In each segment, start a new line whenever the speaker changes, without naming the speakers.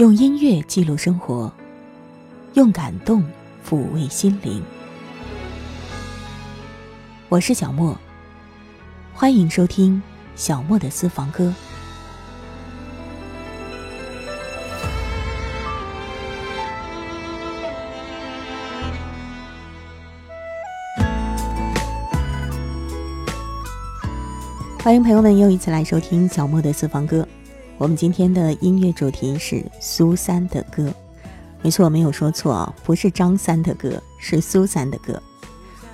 用音乐记录生活，用感动抚慰心灵。我是小莫，欢迎收听小莫的私房歌。欢迎朋友们又一次来收听小莫的私房歌。我们今天的音乐主题是苏三的歌，没错，没有说错啊，不是张三的歌，是苏三的歌。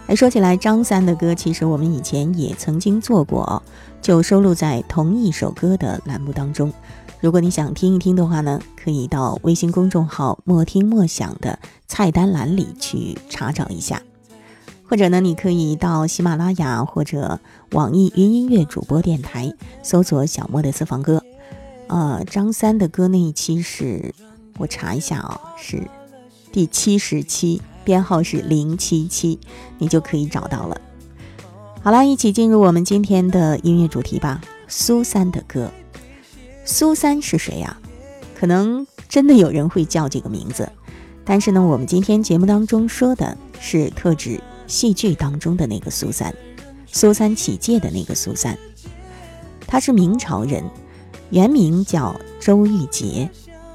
哎，说起来，张三的歌其实我们以前也曾经做过，就收录在同一首歌的栏目当中。如果你想听一听的话呢，可以到微信公众号“莫听莫想”的菜单栏里去查找一下，或者呢，你可以到喜马拉雅或者网易云音乐主播电台搜索“小莫的私房歌”。呃，张三的歌那一期是我查一下啊，是第七十期，编号是零七七，你就可以找到了。好啦，一起进入我们今天的音乐主题吧。苏三的歌，苏三是谁呀？可能真的有人会叫这个名字，但是呢，我们今天节目当中说的是特指戏剧当中的那个苏三，苏三起借的那个苏三，他是明朝人。原名叫周玉洁，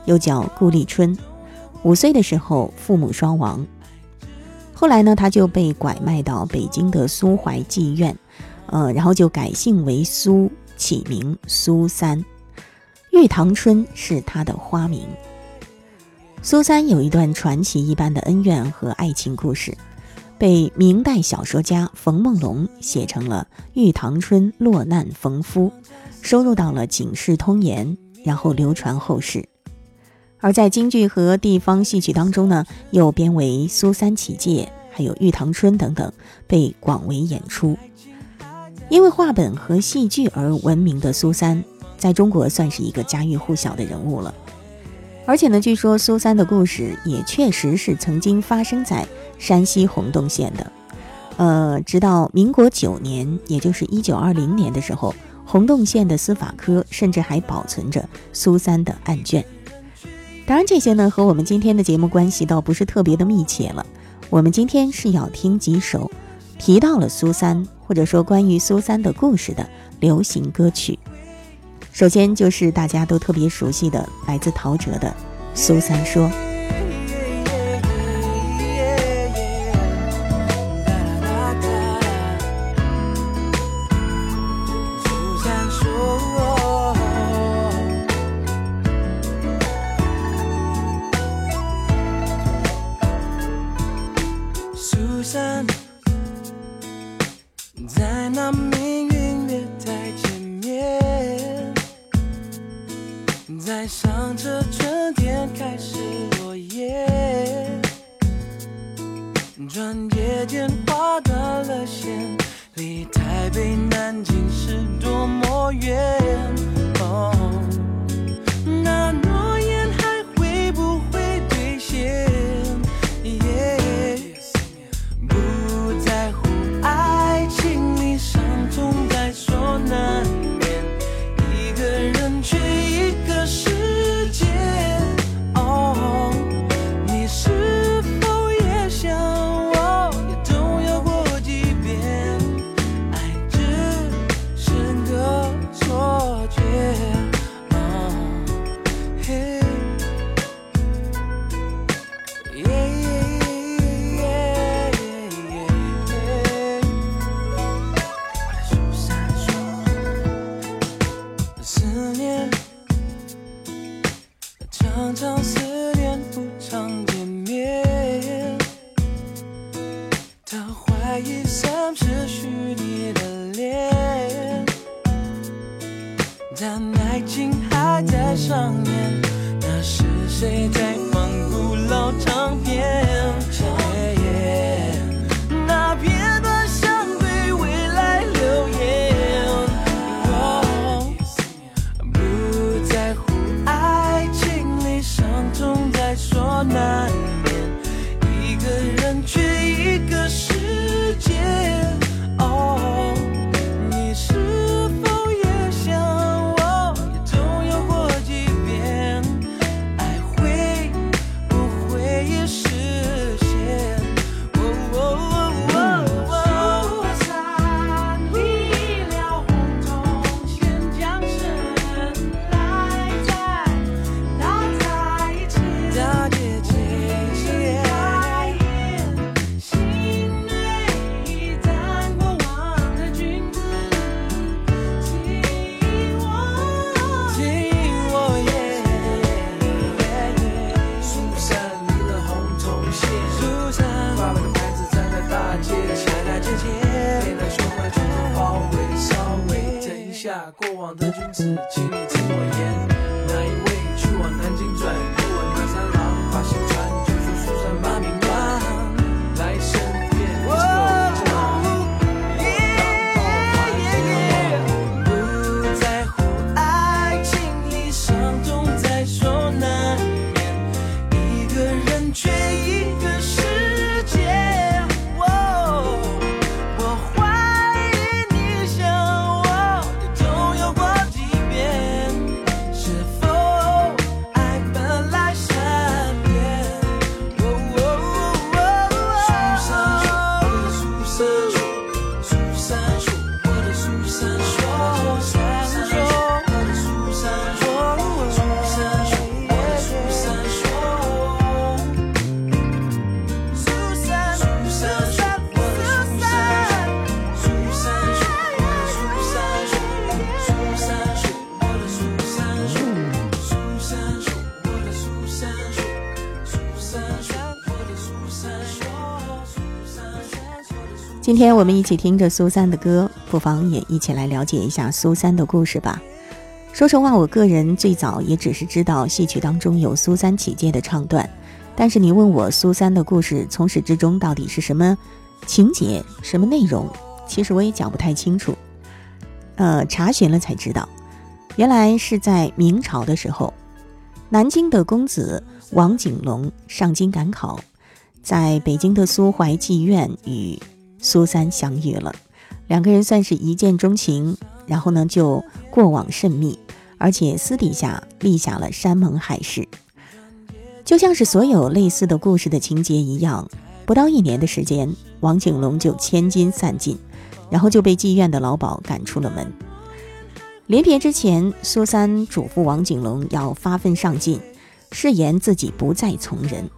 又叫顾立春。五岁的时候，父母双亡。后来呢，他就被拐卖到北京的苏淮妓院，呃，然后就改姓为苏，起名苏三。玉堂春是他的花名。苏三有一段传奇一般的恩怨和爱情故事，被明代小说家冯梦龙写成了《玉堂春落难逢夫》。收入到了《警世通言》，然后流传后世。而在京剧和地方戏曲当中呢，又编为《苏三起解》、还有《玉堂春》等等，被广为演出。因为话本和戏剧而闻名的苏三，在中国算是一个家喻户晓的人物了。而且呢，据说苏三的故事也确实是曾经发生在山西洪洞县的。呃，直到民国九年，也就是一九二零年的时候。洪洞县的司法科甚至还保存着苏三的案卷，当然这些呢和我们今天的节目关系倒不是特别的密切了。我们今天是要听几首提到了苏三或者说关于苏三的故事的流行歌曲。首先就是大家都特别熟悉的来自陶喆的《苏三说》。今天我们一起听着苏三的歌，不妨也一起来了解一下苏三的故事吧。说实话，我个人最早也只是知道戏曲当中有苏三起解的唱段，但是你问我苏三的故事从始至终到底是什么情节、什么内容，其实我也讲不太清楚。呃，查询了才知道，原来是在明朝的时候，南京的公子王景隆上京赶考，在北京的苏淮妓院与。苏三相遇了，两个人算是一见钟情，然后呢就过往甚密，而且私底下立下了山盟海誓。就像是所有类似的故事的情节一样，不到一年的时间，王景龙就千金散尽，然后就被妓院的老鸨赶出了门。临别之前，苏三嘱咐王景龙要发奋上进，誓言自己不再从人。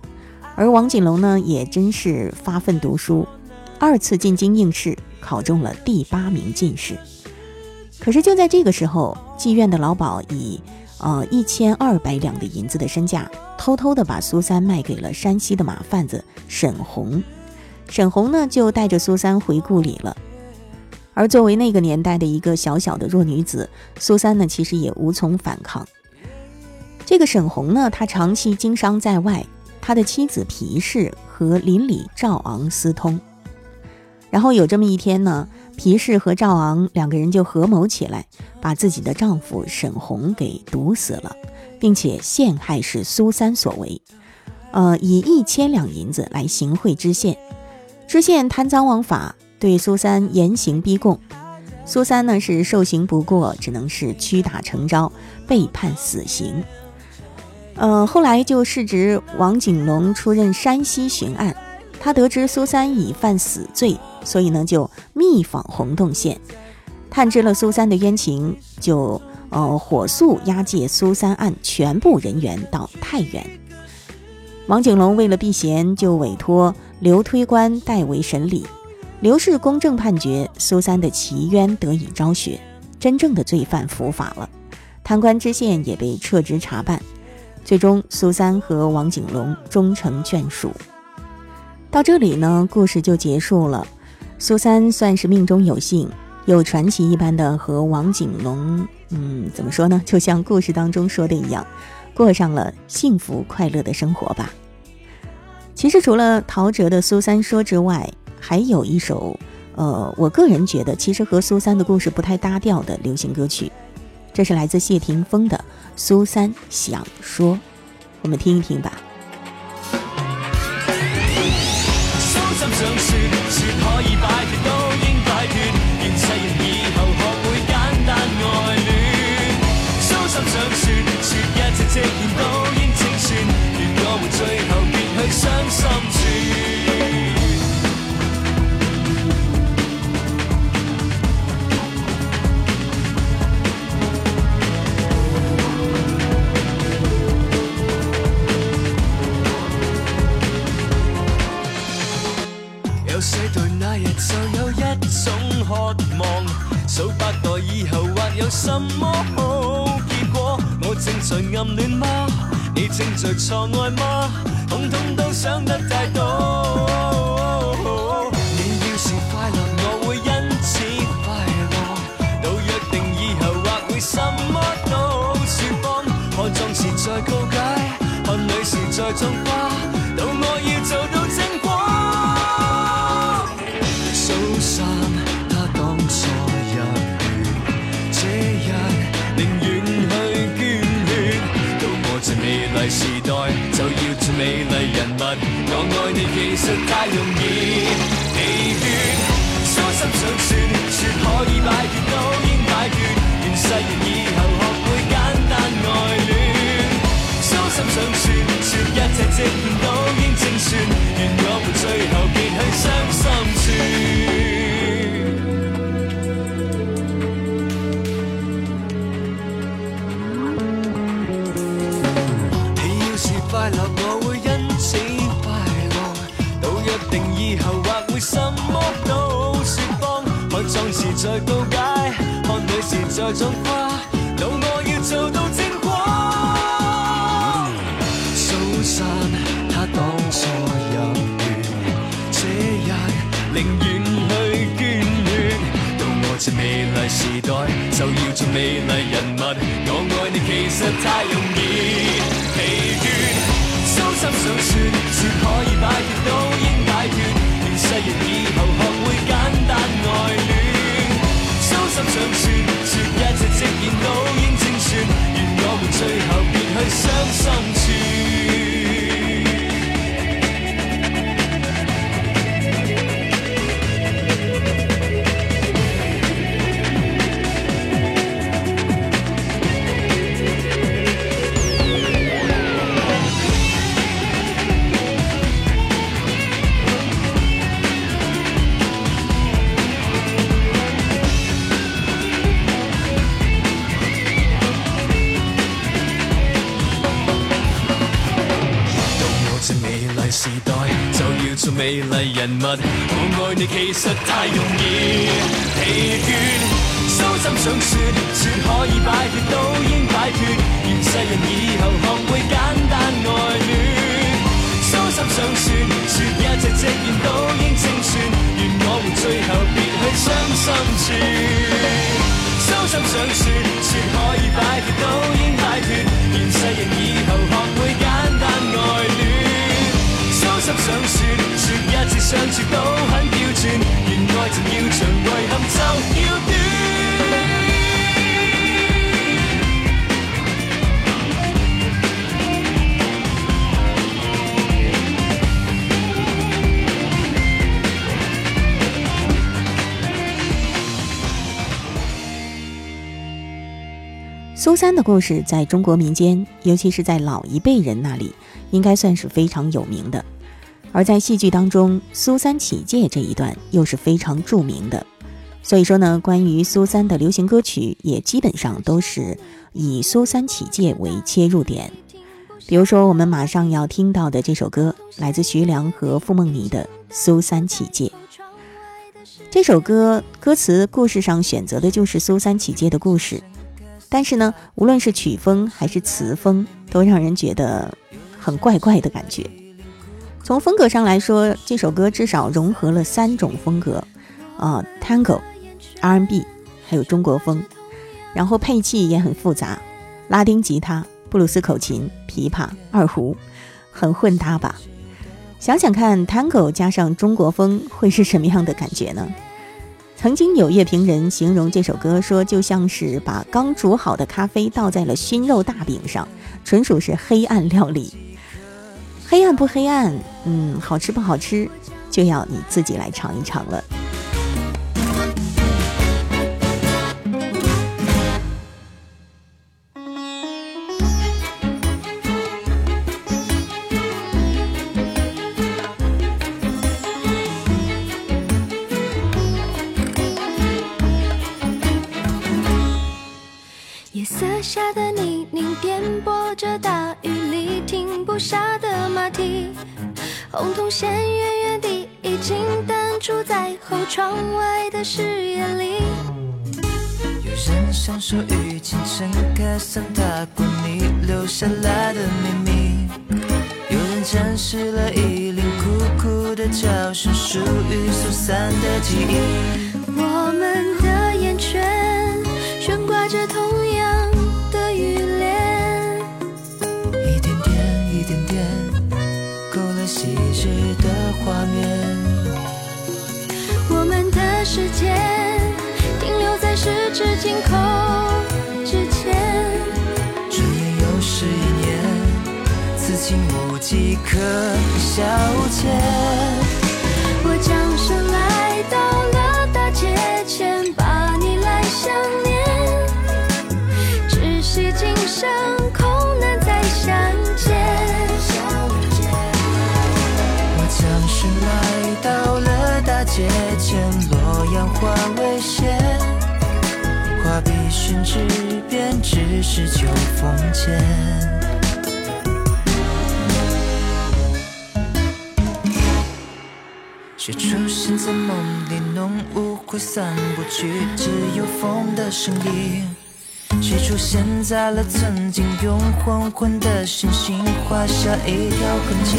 而王景龙呢，也真是发奋读书。二次进京应试，考中了第八名进士。可是就在这个时候，妓院的老鸨以，呃一千二百两的银子的身价，偷偷的把苏三卖给了山西的马贩子沈红。沈红呢，就带着苏三回故里了。而作为那个年代的一个小小的弱女子，苏三呢，其实也无从反抗。这个沈红呢，他长期经商在外，他的妻子皮氏和邻里赵昂私通。然后有这么一天呢，皮氏和赵昂两个人就合谋起来，把自己的丈夫沈红给毒死了，并且陷害是苏三所为，呃，以一千两银子来行贿知县，知县贪赃枉法，对苏三严刑逼供，苏三呢是受刑不过，只能是屈打成招，被判死刑。呃，后来就市值王景龙出任山西巡案。他得知苏三已犯死罪，所以呢就密访洪洞县，探知了苏三的冤情，就呃火速押解苏三案全部人员到太原。王景龙为了避嫌，就委托刘推官代为审理。刘氏公正判决，苏三的奇冤得以昭雪，真正的罪犯伏法了，贪官知县也被撤职查办。最终，苏三和王景龙终成眷属。到这里呢，故事就结束了。苏三算是命中有幸，有传奇一般的和王景龙，嗯，怎么说呢？就像故事当中说的一样，过上了幸福快乐的生活吧。其实除了陶喆的《苏三说》之外，还有一首，呃，我个人觉得其实和苏三的故事不太搭调的流行歌曲，这是来自谢霆锋的《苏三想说》，我们听一听吧。
就有一种渴望，数百代以后或有
什么好结果？我正在暗恋吗？你正在错爱吗？统统都想得。
其实太容易疲倦，粗心想算，说可以摆脱都应摆脱，愿誓言以后学会简单爱恋，粗心想算，说一切积怨。在告解，看女士在进化，到我要做到精光。苏珊，他当初隐瞒，这日宁愿去眷恋。到我这美丽时代，就要做美丽人物。我爱你其实太容易疲倦。心心想说，说可以摆脱，都应解脱。愿岁月以后。想说说一切，直言都应正算，愿我们最后别去伤心处。人物，我爱你其实太容易。疲倦，苏心想说说可以摆脱都应摆脱，愿世人以后学会简单爱恋。苏心想说说一切积怨都应清算，愿我们最后别去伤心处。苏心想说说可以摆脱都应摆脱，愿世人以后学会简单爱恋。苏心想说。一次相处都很刁钻，原爱情要长，遗憾就要短。
苏三的故事在中国民间，尤其是在老一辈人那里，应该算是非常有名的。而在戏剧当中，苏三起解这一段又是非常著名的，所以说呢，关于苏三的流行歌曲也基本上都是以苏三起解为切入点。比如说，我们马上要听到的这首歌，来自徐良和付梦妮的《苏三起解》。这首歌歌词故事上选择的就是苏三起解的故事，但是呢，无论是曲风还是词风，都让人觉得很怪怪的感觉。从风格上来说，这首歌至少融合了三种风格，啊，tango、R&B，还有中国风，然后配器也很复杂，拉丁吉他、布鲁斯口琴、琵琶、二胡，很混搭吧？想想看，tango 加上中国风会是什么样的感觉呢？曾经有乐评人形容这首歌说，就像是把刚煮好的咖啡倒在了熏肉大饼上，纯属是黑暗料理。黑暗不黑暗？嗯，好吃不好吃，就要你自己来尝一尝了。
夜色下的泥泞，颠簸着大雨里停不下的马蹄。红彤线远远地，已经淡出在后窗外的视野里。
有人享受雨，轻晨开伞，踏过你留下来的秘密。有人展示了一脸苦苦的教训，属于苏散的记忆。
我们的眼圈悬挂着同。
画面，
我们的时间停留在十指紧扣之间。
转眼又是一年，此情无计可消遣。
借前
洛阳花未谢，画笔寻纸边，只是秋风间。谁出现在梦里，浓雾挥散不去，只有风的声音。谁出现在了曾经，用黄昏的星星画下一条痕迹。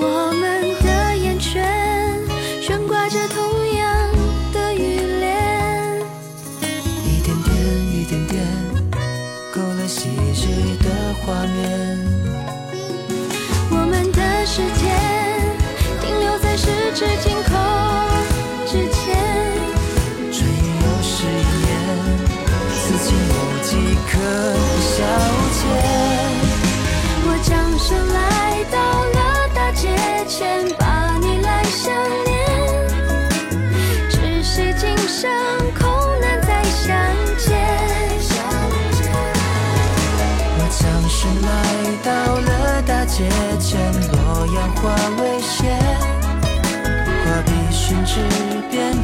我。们。阶前
洛阳花未谢，画笔寻枝边。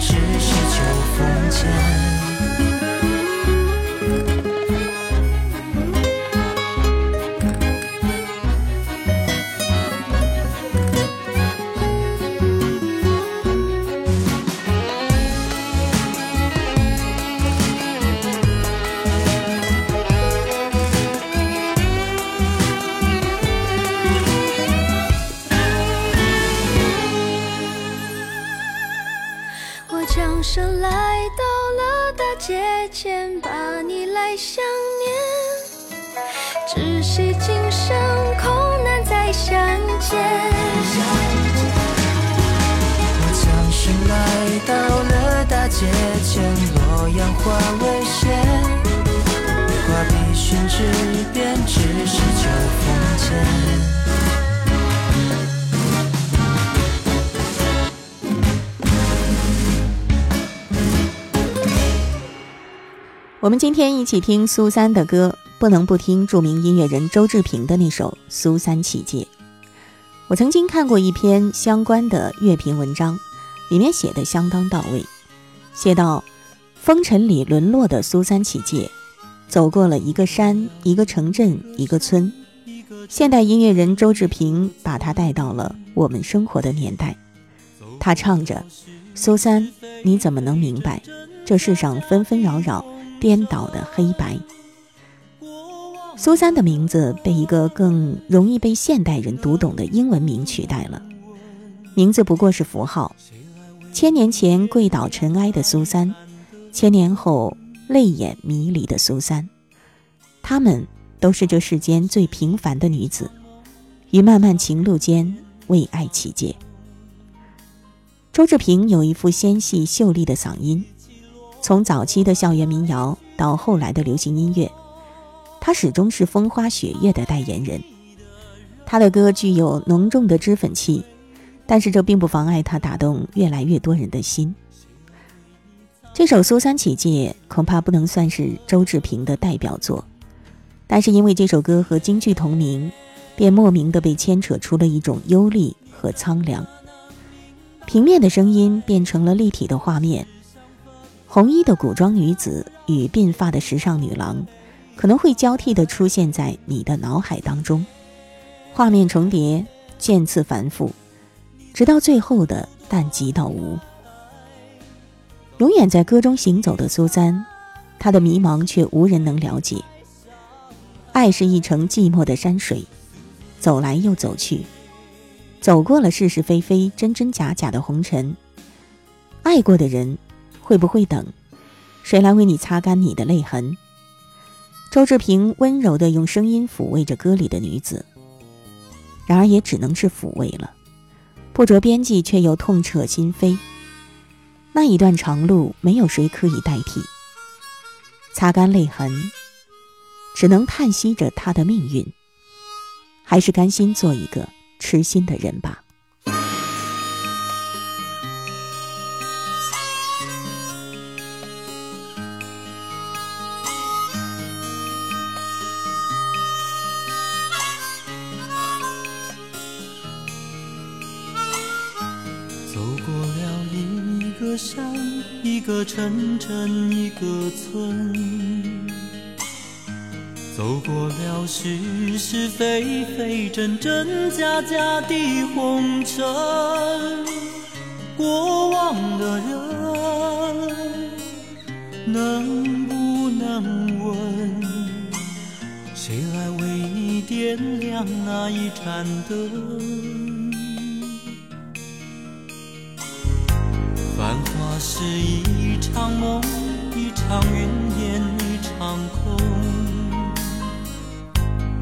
一起听苏三的歌，不能不听著名音乐人周志平的那首《苏三起解》。我曾经看过一篇相关的乐评文章，里面写的相当到位。写道：风尘里沦落的苏三起解，走过了一个山、一个城镇、一个村。现代音乐人周志平把他带到了我们生活的年代。他唱着：“苏三，你怎么能明白这世上纷纷扰扰？”颠倒的黑白，苏三的名字被一个更容易被现代人读懂的英文名取代了。名字不过是符号。千年前跪倒尘埃的苏三，千年后泪眼迷离的苏三，她们都是这世间最平凡的女子，于漫漫情路间为爱起解。周志平有一副纤细秀丽的嗓音。从早期的校园民谣到后来的流行音乐，他始终是风花雪月的代言人。他的歌具有浓重的脂粉气，但是这并不妨碍他打动越来越多人的心。这首《苏三起解》恐怕不能算是周志平的代表作，但是因为这首歌和京剧同名，便莫名的被牵扯出了一种忧虑和苍凉。平面的声音变成了立体的画面。红衣的古装女子与鬓发的时尚女郎，可能会交替的出现在你的脑海当中，画面重叠，渐次繁复，直到最后的淡极到无。永远在歌中行走的苏三，她的迷茫却无人能了解。爱是一程寂寞的山水，走来又走去，走过了是是非非、真真假假的红尘，爱过的人。会不会等？谁来为你擦干你的泪痕？周志平温柔地用声音抚慰着歌里的女子，然而也只能是抚慰了，不着边际却又痛彻心扉。那一段长路，没有谁可以代替，擦干泪痕，只能叹息着他的命运。还是甘心做一个痴心的人吧。
山一个城镇一个村，走过了是是非非真真假假的红尘，过往的人能不能问，谁来为你点亮那一盏灯？是一场梦，一场云烟，一场空。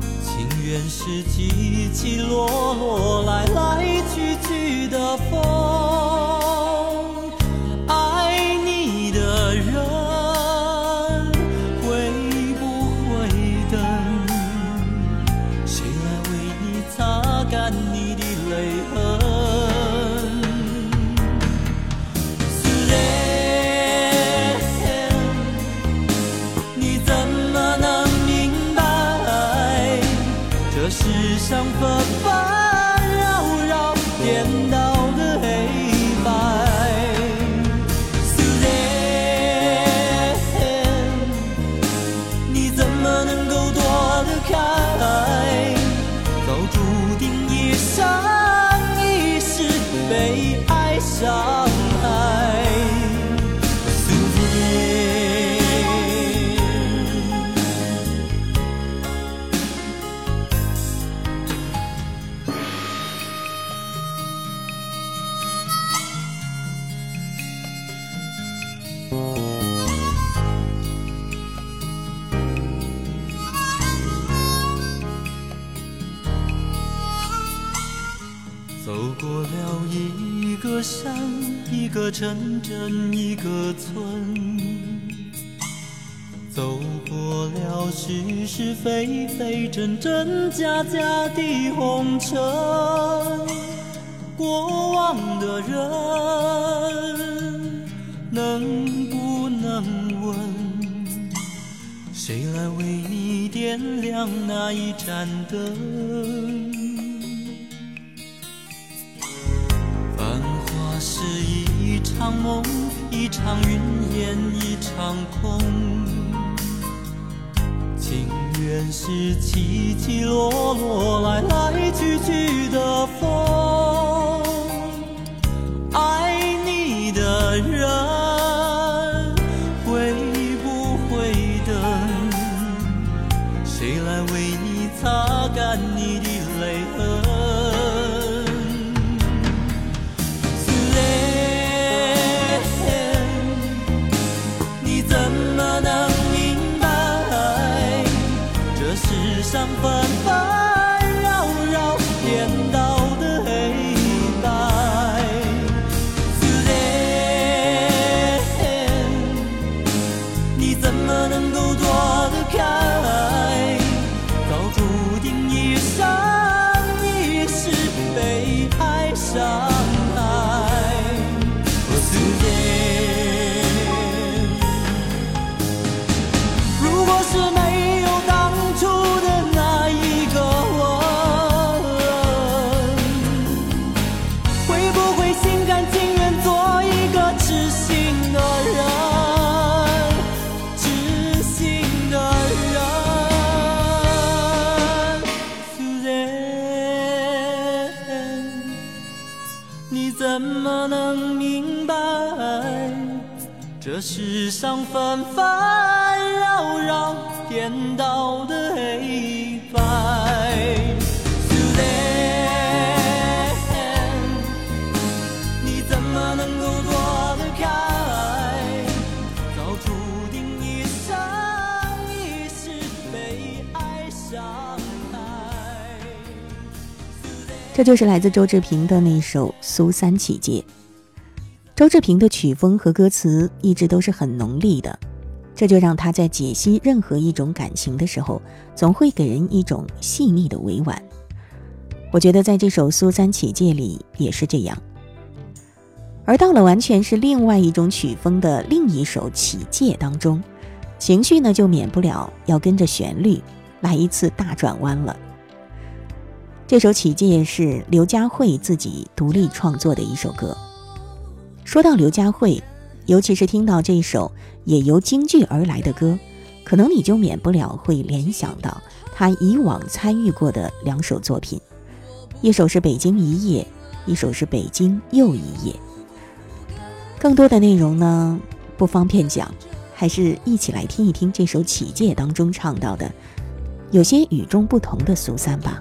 情缘是起起落落，来来去。上芬芳。个城镇，一个村，走过了是是非非、真真假假的红尘。过往的人，能不能问，谁来为你点亮那一盏灯？一场梦，一场云烟，一场空。情缘是起起落落，来来去去的风。世上纷纷扰扰，颠倒的黑白。你怎么能够躲得开？注定一生一世被爱伤害。这
就是来自周志平的那首《苏三起解》。周志平的曲风和歌词一直都是很浓烈的，这就让他在解析任何一种感情的时候，总会给人一种细腻的委婉。
我觉得在这首《苏三起解》里也是这样。而到了完全是另外一种曲风的另一首《起解》当中，情绪呢就免不了要跟着旋律来一次大转弯了。这首《起解》是刘佳慧自己独立创作的一首歌。说到刘佳慧，尤其是听到这首也由京剧而来的歌，可能你就免不了会联想到她以往参与过的两首作品，一首是《北京一夜》，一首是《北京又一夜》。更多的内容呢，不方便讲，还是一起来听一听这首《起借》当中唱到的有些与众不同的苏三吧。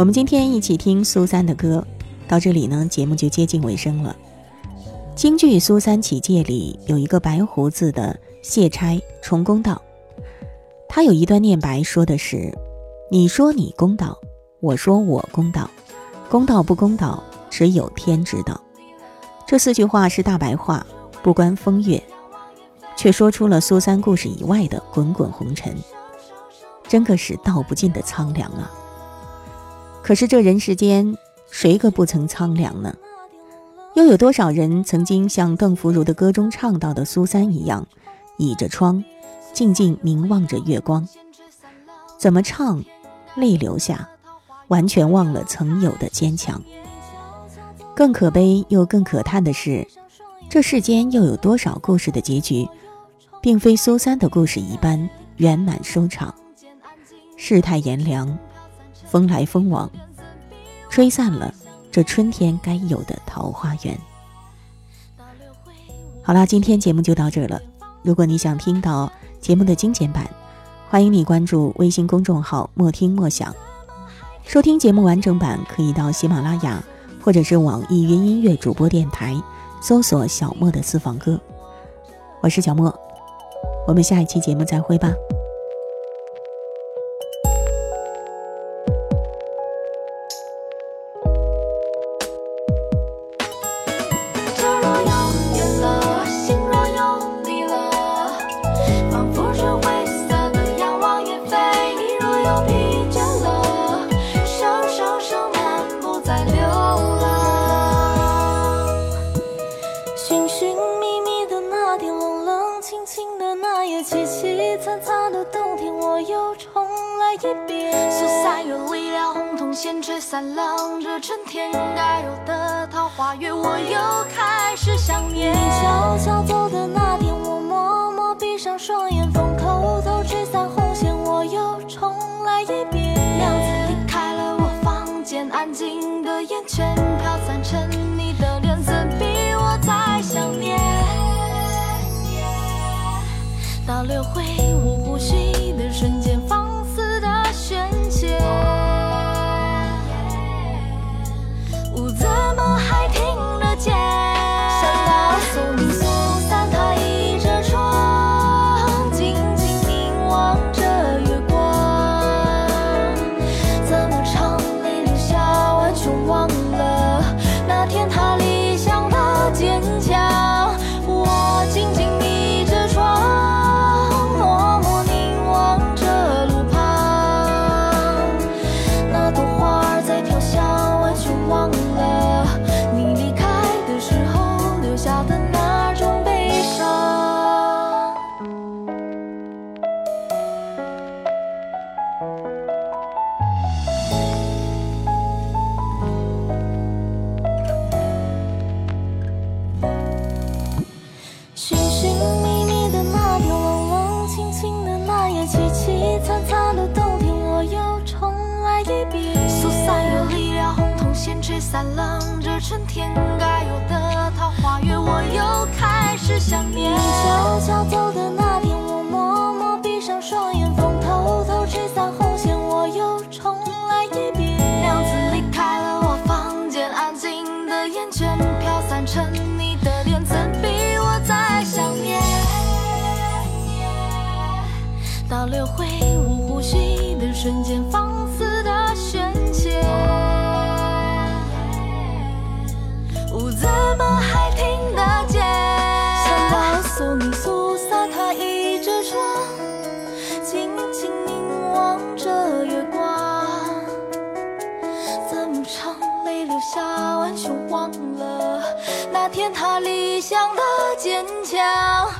我们今天一起听苏三的歌，到这里呢，节目就接近尾声了。京剧《苏三起解》里有一个白胡子的谢差重公道，他有一段念白说的是：“你说你公道，我说我公道，公道不公道，只有天知道。”这四句话是大白话，不关风月，却说出了苏三故事以外的滚滚红尘，真个是道不尽的苍凉啊。可是这人世间，谁个不曾苍凉呢？又有多少人曾经像邓福如的歌中唱到的苏三一样，倚着窗，静静凝望着月光？怎么唱，泪流下，完全忘了曾有的坚强。更可悲又更可叹的是，这世间又有多少故事的结局，并非苏三的故事一般圆满收场？世态炎凉。风来风往，吹散了这春天该有的桃花源。好啦，今天节目就到这了。如果你想听到节目的精简版，欢迎你关注微信公众号“莫听莫想”。收听节目完整版可以到喜马拉雅或者是网易云音乐主播电台搜索“小莫的私房歌”。我是小莫，我们下一期节目再会吧。
三郎，这春天该有的桃花月，我又开始想念。你悄悄走的那天，我默默闭上双眼。三郎，这春天该有的桃花月，我又开始想念。你悄悄走的那天，我默默闭上双眼，风偷偷吹散红线，我又重来一遍。娘子离开了我，房间安静的眼圈飘散成你的脸，怎比我在想念？倒流回我呼吸的瞬间。想的坚强。